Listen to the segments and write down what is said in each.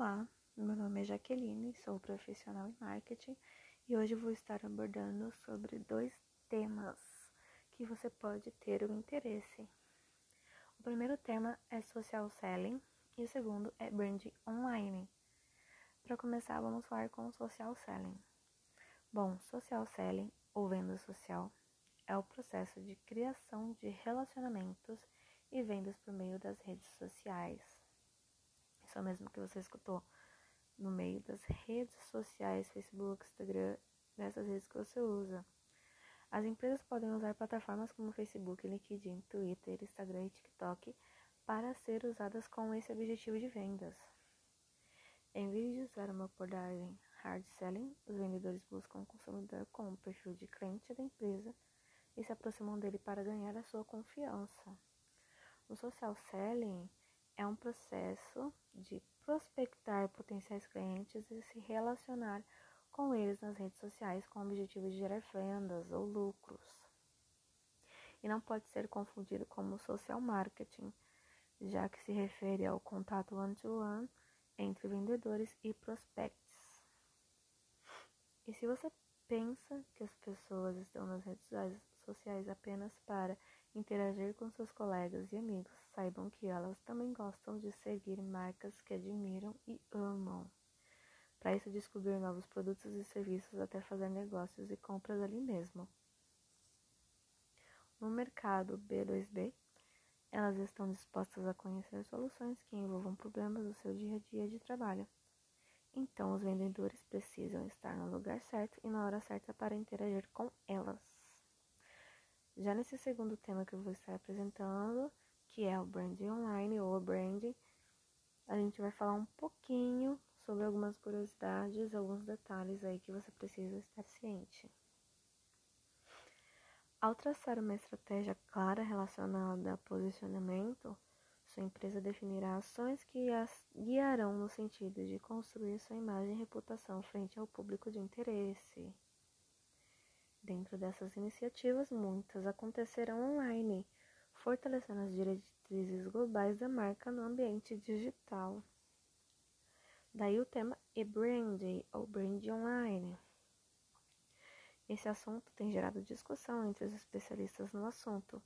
Olá, meu nome é Jaqueline, sou profissional em marketing e hoje vou estar abordando sobre dois temas que você pode ter o interesse. O primeiro tema é social selling e o segundo é brand online. Para começar, vamos falar com social selling. Bom, social selling ou venda social é o processo de criação de relacionamentos e vendas por meio das redes sociais isso mesmo que você escutou, no meio das redes sociais, Facebook, Instagram, nessas redes que você usa. As empresas podem usar plataformas como Facebook, LinkedIn, Twitter, Instagram e TikTok para ser usadas com esse objetivo de vendas. Em vez de usar uma abordagem hard selling, os vendedores buscam o consumidor com o perfil de cliente da empresa e se aproximam dele para ganhar a sua confiança. O social selling é um processo de prospectar potenciais clientes e se relacionar com eles nas redes sociais com o objetivo de gerar vendas ou lucros. E não pode ser confundido como social marketing, já que se refere ao contato one-to-one -one entre vendedores e prospects. E se você pensa que as pessoas estão nas redes sociais apenas para interagir com seus colegas e amigos, saibam que elas também gostam de seguir marcas que admiram e amam. Para isso, descobrir novos produtos e serviços até fazer negócios e compras ali mesmo. No mercado B2B, elas estão dispostas a conhecer soluções que envolvam problemas do seu dia a dia de trabalho. Então, os vendedores precisam estar no lugar certo e na hora certa para interagir com elas. Já nesse segundo tema que eu vou estar apresentando, que é o branding online ou branding, a gente vai falar um pouquinho sobre algumas curiosidades, alguns detalhes aí que você precisa estar ciente. Ao traçar uma estratégia clara relacionada a posicionamento, sua empresa definirá ações que as guiarão no sentido de construir sua imagem e reputação frente ao público de interesse. Dentro dessas iniciativas, muitas acontecerão online, fortalecendo as diretrizes globais da marca no ambiente digital. Daí o tema e-brand ou brand online. Esse assunto tem gerado discussão entre os especialistas no assunto.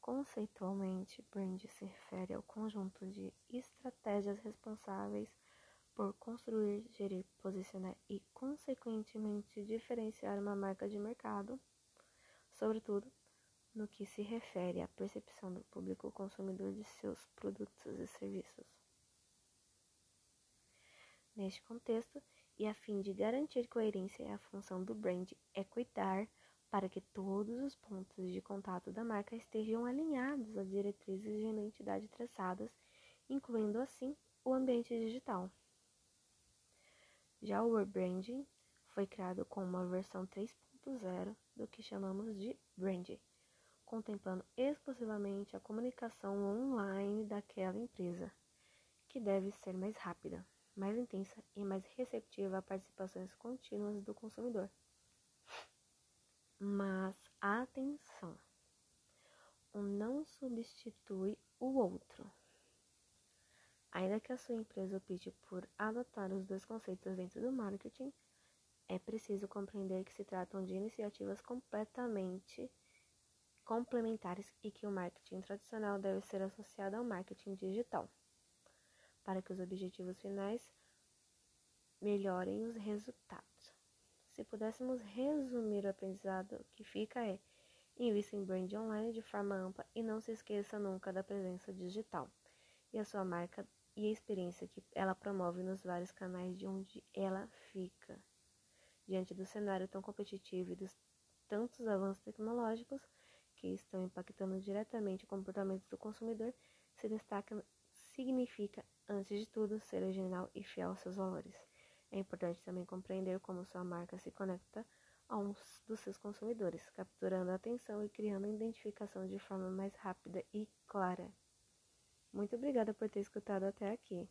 Conceitualmente, brand se refere ao conjunto de estratégias responsáveis por construir, gerir, posicionar e, consequentemente, diferenciar uma marca de mercado, sobretudo no que se refere à percepção do público consumidor de seus produtos e serviços. Neste contexto, e a fim de garantir coerência, a função do brand é cuidar para que todos os pontos de contato da marca estejam alinhados às diretrizes de identidade traçadas, incluindo assim o ambiente digital. Já o rebranding foi criado com uma versão 3.0 do que chamamos de branding, contemplando exclusivamente a comunicação online daquela empresa, que deve ser mais rápida, mais intensa e mais receptiva a participações contínuas do consumidor. Mas atenção! Um não substitui o outro. Ainda que a sua empresa opte por adotar os dois conceitos dentro do marketing, é preciso compreender que se tratam de iniciativas completamente complementares e que o marketing tradicional deve ser associado ao marketing digital, para que os objetivos finais melhorem os resultados. Se pudéssemos resumir o aprendizado que fica é invista em brand online de forma ampla e não se esqueça nunca da presença digital. E a sua marca e a experiência que ela promove nos vários canais de onde ela fica. Diante do cenário tão competitivo e dos tantos avanços tecnológicos que estão impactando diretamente o comportamento do consumidor, se destaca significa, antes de tudo, ser original e fiel aos seus valores. É importante também compreender como sua marca se conecta a um dos seus consumidores, capturando a atenção e criando identificação de forma mais rápida e clara. Muito obrigada por ter escutado até aqui.